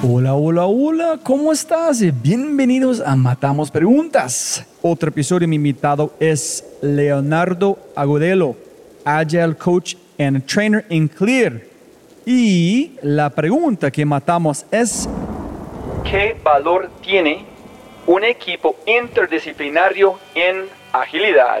Hola, hola, hola, ¿cómo estás? Bienvenidos a Matamos Preguntas. Otro episodio, mi invitado es Leonardo Agudelo, Agile Coach and Trainer in Clear. Y la pregunta que matamos es, ¿qué valor tiene un equipo interdisciplinario en agilidad?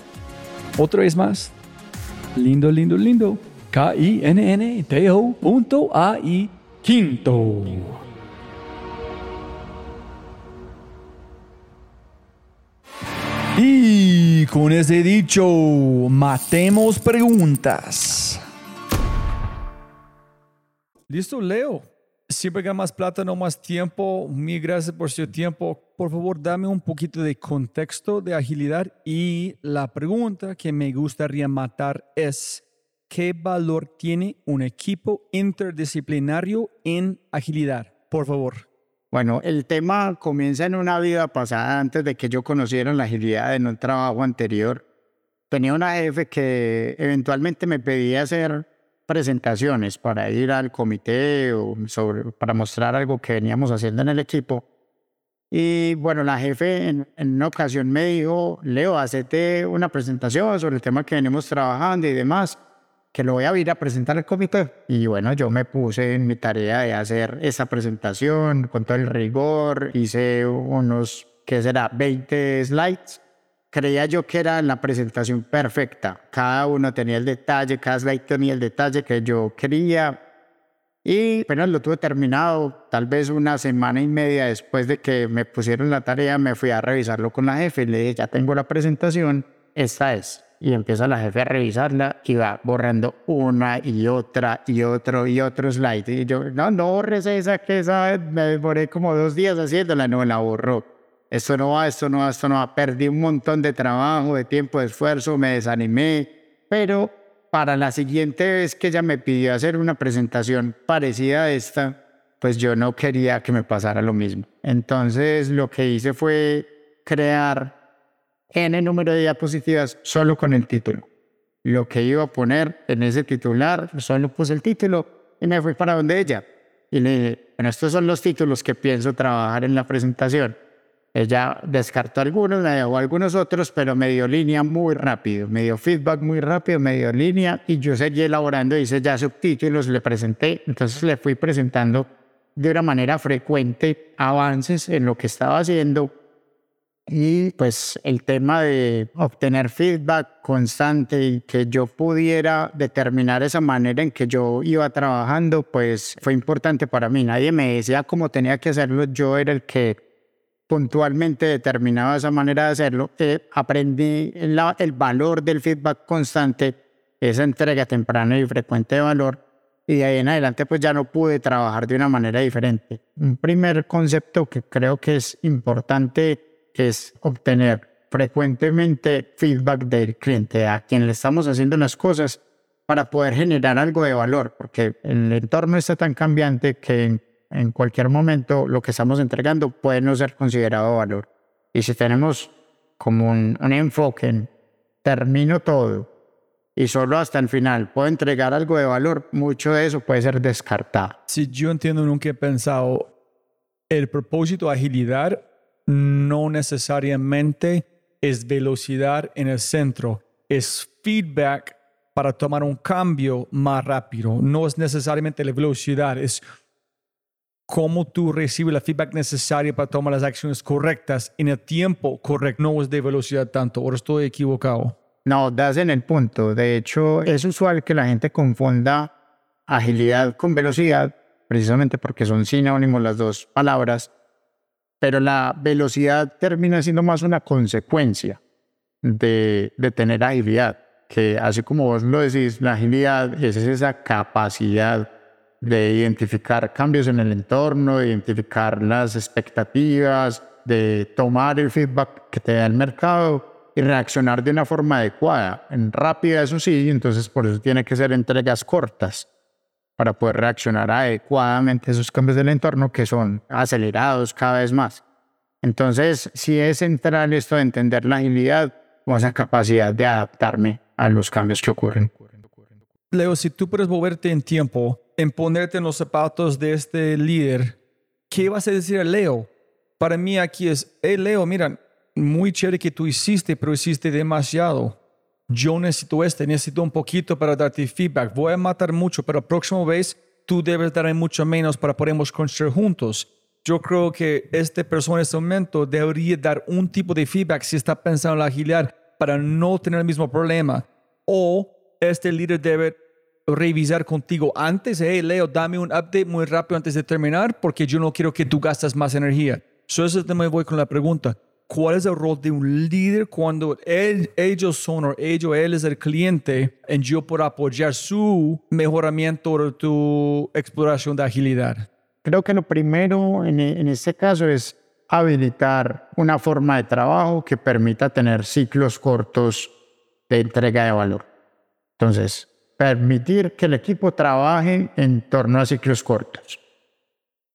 Otra vez más. Lindo, lindo, lindo. K-I-N-N-T-O punto A-I quinto. Y con ese dicho, matemos preguntas. Listo, Leo. Siempre gana más plata, no más tiempo. Mil gracias por su tiempo. Por favor, dame un poquito de contexto de agilidad y la pregunta que me gustaría matar es, ¿qué valor tiene un equipo interdisciplinario en agilidad? Por favor. Bueno, el tema comienza en una vida pasada antes de que yo conociera la agilidad en un trabajo anterior. Tenía una jefe que eventualmente me pedía hacer presentaciones para ir al comité o sobre, para mostrar algo que veníamos haciendo en el equipo. Y bueno, la jefe en, una ocasión me dijo, Leo, hacete una presentación sobre el tema que venimos trabajando y demás, que lo voy a ir a presentar al comité. Y bueno, yo me puse en mi tarea de hacer esa presentación con todo el rigor, hice unos, ¿qué será?, 20 slides creía yo que era la presentación perfecta. Cada uno tenía el detalle, cada slide tenía el detalle que yo quería. Y apenas lo tuve terminado, tal vez una semana y media después de que me pusieron la tarea, me fui a revisarlo con la jefe y le dije, ya tengo la presentación, esta es. Y empieza la jefe a revisarla y va borrando una y otra y otro y otro slide. Y yo, no, no borres esa, que esa me demoré como dos días haciéndola, no la borró esto no va, esto no va, esto no va. Perdí un montón de trabajo, de tiempo, de esfuerzo, me desanimé, pero para la siguiente vez que ella me pidió hacer una presentación parecida a esta, pues yo no quería que me pasara lo mismo. Entonces lo que hice fue crear N número de diapositivas solo con el título. Lo que iba a poner en ese titular, solo puse el título y me fui para donde ella. Y le dije, bueno, estos son los títulos que pienso trabajar en la presentación. Ella descartó algunos, me dejó algunos otros, pero me dio línea muy rápido, me dio feedback muy rápido, me dio línea y yo seguí elaborando, hice ya subtítulos, le presenté, entonces le fui presentando de una manera frecuente avances en lo que estaba haciendo. Y pues el tema de obtener feedback constante y que yo pudiera determinar esa manera en que yo iba trabajando, pues fue importante para mí. Nadie me decía cómo tenía que hacerlo, yo era el que puntualmente determinaba esa manera de hacerlo. Eh, aprendí el valor del feedback constante, esa entrega temprana y frecuente de valor y de ahí en adelante pues ya no pude trabajar de una manera diferente. Un primer concepto que creo que es importante es obtener frecuentemente feedback del cliente a quien le estamos haciendo las cosas para poder generar algo de valor, porque el entorno está tan cambiante que en, cualquier momento lo que estamos entregando puede no ser considerado valor. Y si tenemos como un, enfoque en termino todo y solo hasta el final puedo entregar algo de valor, mucho de eso puede ser descartado. Si yo entiendo, nunca he pensado, el propósito de agilidad no necesariamente es velocidad en el centro, es feedback para tomar un cambio más rápido. No es necesariamente la velocidad, es cómo tú recibes la feedback necesaria para tomar las acciones correctas en el tiempo correcto. No es de velocidad tanto, ahora estoy equivocado. No, das en el punto. De hecho, es usual que la gente confunda agilidad con velocidad, precisamente porque son sinónimos las dos palabras, pero la velocidad termina siendo más una consecuencia de, de tener agilidad, que así como vos lo decís, la agilidad es esa capacidad de identificar cambios en el entorno, de identificar las expectativas, de tomar el feedback que te da el mercado y reaccionar de una forma adecuada. En rápida, eso sí, entonces por eso tiene que ser entregas cortas para poder reaccionar adecuadamente a esos cambios del entorno que son acelerados cada vez más. Entonces, si es central esto de entender la agilidad o esa capacidad de adaptarme a los cambios que ocurren. Leo, si tú puedes moverte en tiempo, en ponerte en los zapatos de este líder, ¿qué vas a decir a Leo? Para mí aquí es, hey Leo, mira, muy chévere que tú hiciste, pero hiciste demasiado. Yo necesito este, necesito un poquito para darte feedback. Voy a matar mucho, pero la próxima vez tú debes dar mucho menos para podamos construir juntos. Yo creo que esta persona en este momento debería dar un tipo de feedback si está pensando en la agilidad para no tener el mismo problema. O este líder debe revisar contigo antes, hey Leo, dame un update muy rápido antes de terminar porque yo no quiero que tú gastes más energía. So, eso me voy con la pregunta cuál es el rol de un líder cuando ellos son o ellos, él es el cliente en yo por apoyar su mejoramiento de tu exploración de agilidad? Creo que lo primero en, en este caso es habilitar una forma de trabajo que permita tener ciclos cortos de entrega de valor. Entonces, permitir que el equipo trabaje en torno a ciclos cortos.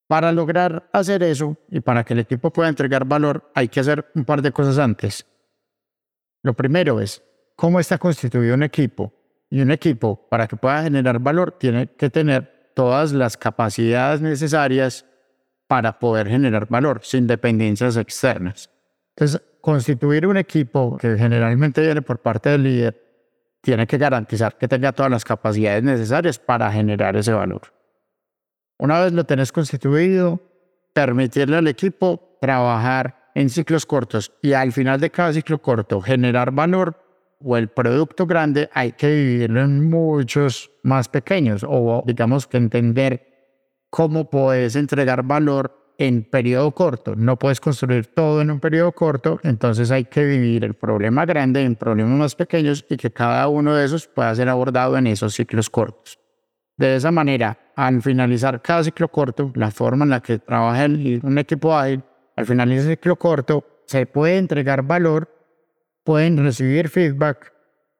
Para lograr hacer eso y para que el equipo pueda entregar valor, hay que hacer un par de cosas antes. Lo primero es cómo está constituido un equipo. Y un equipo, para que pueda generar valor, tiene que tener todas las capacidades necesarias para poder generar valor, sin dependencias externas. Entonces, constituir un equipo que generalmente viene por parte del líder, tiene que garantizar que tenga todas las capacidades necesarias para generar ese valor. Una vez lo tenés constituido, permitirle al equipo trabajar en ciclos cortos y al final de cada ciclo corto generar valor o el producto grande hay que dividirlo en muchos más pequeños o digamos que entender cómo puedes entregar valor en periodo corto. No puedes construir todo en un periodo corto, entonces hay que dividir el problema grande en problemas más pequeños y que cada uno de esos pueda ser abordado en esos ciclos cortos. De esa manera, al finalizar cada ciclo corto, la forma en la que trabaja un equipo ágil, al finalizar el ciclo corto, se puede entregar valor, pueden recibir feedback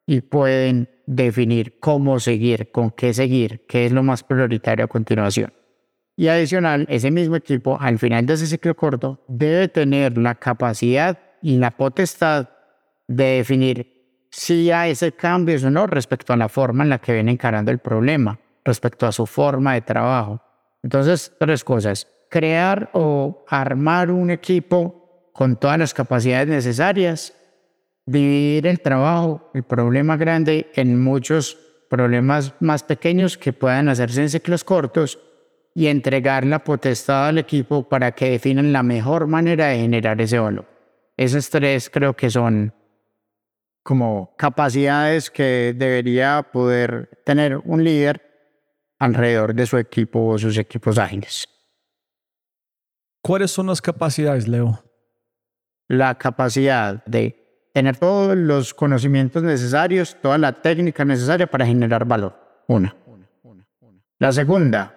y pueden definir cómo seguir, con qué seguir, qué es lo más prioritario a continuación. Y adicional, ese mismo equipo, al final de ese ciclo corto, debe tener la capacidad y la potestad de definir si hay ese cambio o no respecto a la forma en la que viene encarando el problema respecto a su forma de trabajo. Entonces, tres cosas. Crear o armar un equipo con todas las capacidades necesarias, dividir el trabajo, el problema grande, en muchos problemas más pequeños que puedan hacerse en ciclos cortos y entregar la potestad al equipo para que definan la mejor manera de generar ese valor. Esos tres creo que son como capacidades que debería poder tener un líder alrededor de su equipo o sus equipos ágiles. ¿Cuáles son las capacidades, Leo? La capacidad de tener todos los conocimientos necesarios, toda la técnica necesaria para generar valor. Una. La segunda,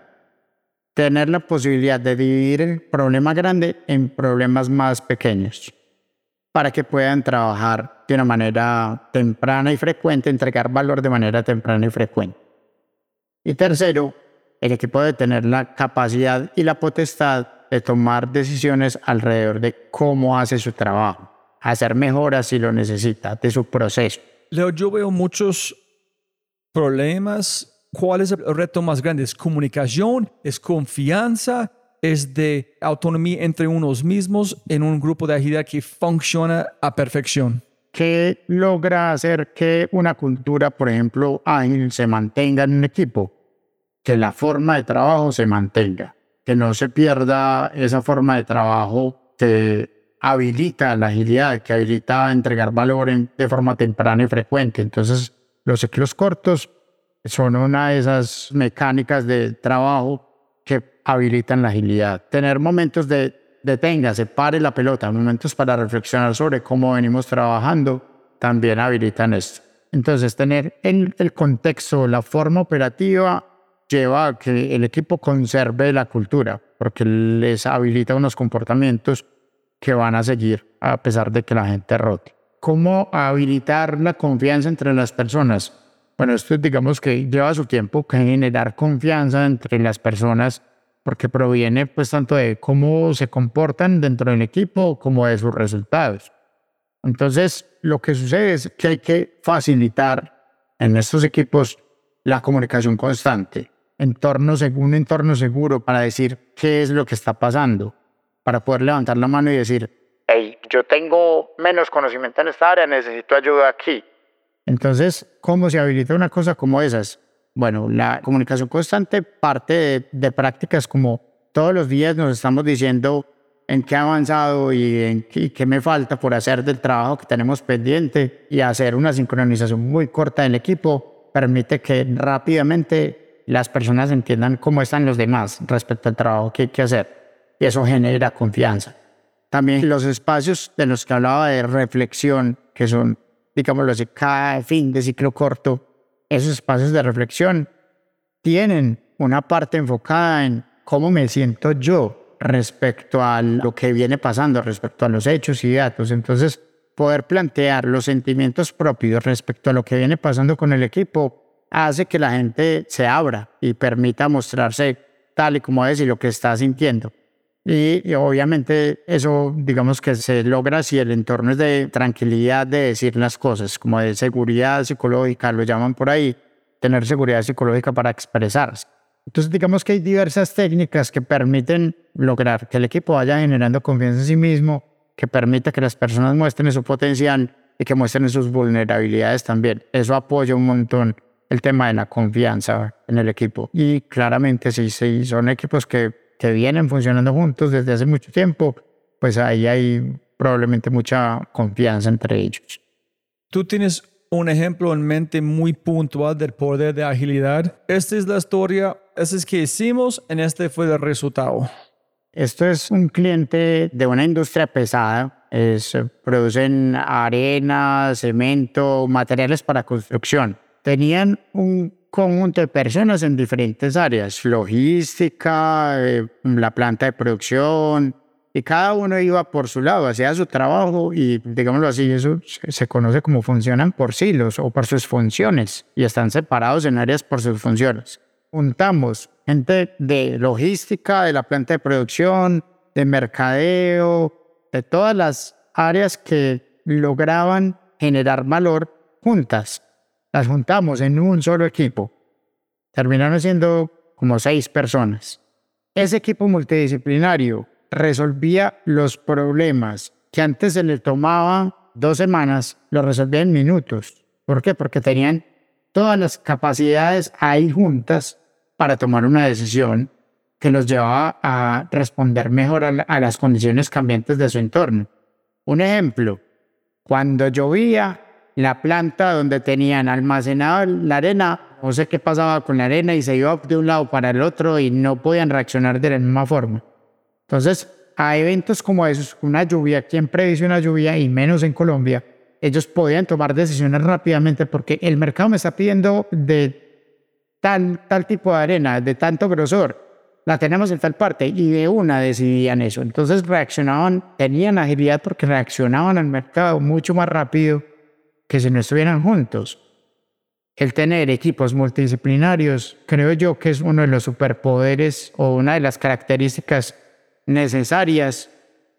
tener la posibilidad de dividir el problema grande en problemas más pequeños para que puedan trabajar de una manera temprana y frecuente, entregar valor de manera temprana y frecuente. Y tercero, el equipo debe tener la capacidad y la potestad de tomar decisiones alrededor de cómo hace su trabajo, hacer mejoras si lo necesita, de su proceso. Leo, yo veo muchos problemas. ¿Cuál es el reto más grande? ¿Es comunicación? ¿Es confianza? es de autonomía entre unos mismos en un grupo de agilidad que funciona a perfección. ¿Qué logra hacer que una cultura, por ejemplo, ágil se mantenga en un equipo? Que la forma de trabajo se mantenga, que no se pierda esa forma de trabajo que habilita la agilidad, que habilita entregar valor de forma temprana y frecuente. Entonces, los ciclos cortos son una de esas mecánicas de trabajo que habilitan la agilidad. Tener momentos de se pare la pelota, momentos para reflexionar sobre cómo venimos trabajando, también habilitan esto. Entonces, tener en el contexto, la forma operativa, lleva a que el equipo conserve la cultura, porque les habilita unos comportamientos que van a seguir a pesar de que la gente rote. ¿Cómo habilitar la confianza entre las personas? Bueno, esto digamos que lleva su tiempo, que generar confianza entre las personas porque proviene pues tanto de cómo se comportan dentro del equipo como de sus resultados. Entonces, lo que sucede es que hay que facilitar en estos equipos la comunicación constante, entorno, un entorno seguro para decir qué es lo que está pasando, para poder levantar la mano y decir, hey, yo tengo menos conocimiento en esta área, necesito ayuda aquí. Entonces, ¿cómo se habilita una cosa como esas? Bueno, la comunicación constante parte de, prácticas como todos los días nos estamos diciendo en qué ha avanzado y en qué, me falta por hacer del trabajo que tenemos pendiente y hacer una sincronización muy corta del equipo permite que rápidamente las personas entiendan cómo están los demás respecto al trabajo que hay que hacer y eso genera confianza. También los espacios de los que hablaba de reflexión, que son, digámoslo así, cada fin de ciclo corto, esos espacios de reflexión tienen una parte enfocada en cómo me siento yo respecto a lo que viene pasando, respecto a los hechos y datos. Entonces, poder plantear los sentimientos propios respecto a lo que viene pasando con el equipo hace que la gente se abra y permita mostrarse tal y como es y lo que está sintiendo. Y, obviamente eso, digamos que se logra si el entorno es de tranquilidad de decir las cosas, como de seguridad psicológica, lo llaman por ahí, tener seguridad psicológica para expresarse. Entonces, digamos que hay diversas técnicas que permiten lograr que el equipo vaya generando confianza en sí mismo, que permita que las personas muestren su potencial y que muestren sus vulnerabilidades también. Eso apoya un montón el tema de la confianza en el equipo. Y claramente, si, si son equipos que que vienen funcionando juntos desde hace mucho tiempo, pues ahí hay probablemente mucha confianza entre ellos. Tú tienes un ejemplo en mente muy puntual del poder de agilidad. Esta es la historia, eso es que hicimos, en este fue el resultado. Esto es un cliente de una industria pesada, es, producen arena, cemento, materiales para construcción. Tenían un conjunto de personas en diferentes áreas, logística, eh, la planta de producción, y cada uno iba por su lado, hacía su trabajo y, digámoslo así, eso se conoce como funcionan por silos o por sus funciones y están separados en áreas por sus funciones. Juntamos gente de logística, de la planta de producción, de mercadeo, de todas las áreas que lograban generar valor juntas las juntamos en un solo equipo. Terminaron siendo como seis personas. Ese equipo multidisciplinario resolvía los problemas que antes se le tomaba dos semanas, lo resolvía en minutos. ¿Por qué? Porque tenían todas las capacidades ahí juntas para tomar una decisión que los llevaba a responder mejor a, las condiciones cambiantes de su entorno Un ejemplo, cuando llovía, la planta donde tenían almacenado la arena, no sé qué pasaba con la arena y se iba de un lado para el otro y no podían reaccionar de la misma forma. Entonces, a eventos como esos, una lluvia, ¿quién predice una lluvia y menos en Colombia? Ellos podían tomar decisiones rápidamente porque el mercado me está pidiendo de tal, tal tipo de arena, de tanto grosor la tenemos en tal parte y de una decidían eso. Entonces reaccionaban, tenían agilidad porque reaccionaban al mercado mucho más rápido que si no estuvieran juntos. El tener equipos multidisciplinarios, creo yo que es uno de los superpoderes o una de las características necesarias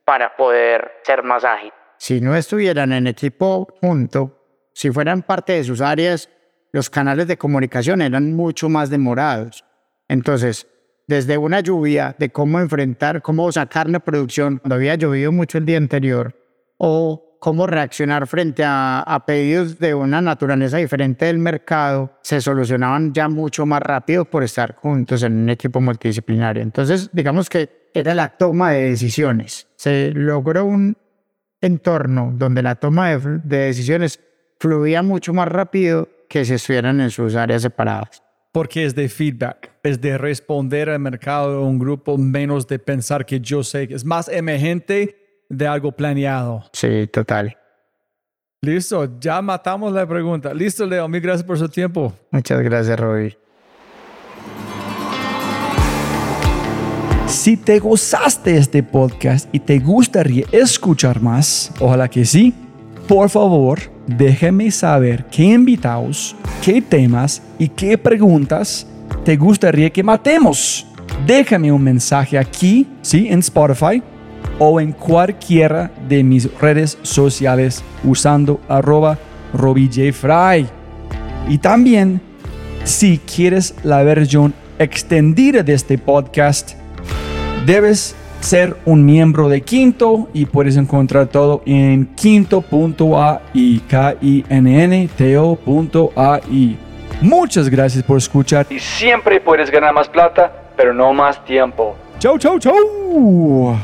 para poder ser más ágil. Si no estuvieran en equipo junto, si fueran parte de sus áreas, los canales de comunicación eran mucho más demorados. Entonces, desde una lluvia, de cómo enfrentar, cómo sacar la producción cuando había llovido mucho el día anterior, o cómo reaccionar frente a, pedidos de una naturaleza diferente del mercado, se solucionaban ya mucho más rápido por estar juntos en un equipo multidisciplinario. Entonces, digamos que era la toma de decisiones. Se logró un entorno donde la toma de, de decisiones fluía mucho más rápido que si estuvieran en sus áreas separadas porque es de feedback, es de responder al mercado, un grupo menos de pensar que yo sé, es más emergente de algo planeado. Sí, total. Listo, ya matamos la pregunta. Listo, Leo, mil gracias por su tiempo. Muchas gracias, Robbie. Si te gozaste este podcast y te gustaría escuchar más, ojalá que sí, por favor, déjeme saber qué invitados, qué temas y qué preguntas te gustaría que matemos. Déjame un mensaje aquí, sí, en Spotify o en cualquiera de mis redes sociales usando arroba RobbieJFry. Y también, si quieres la versión extendida de este podcast, debes ser un miembro de Quinto y puedes encontrar todo en quinto.ai, k i n n t -O Muchas gracias por escuchar y siempre puedes ganar más plata, pero no más tiempo. Chau, chau, chau.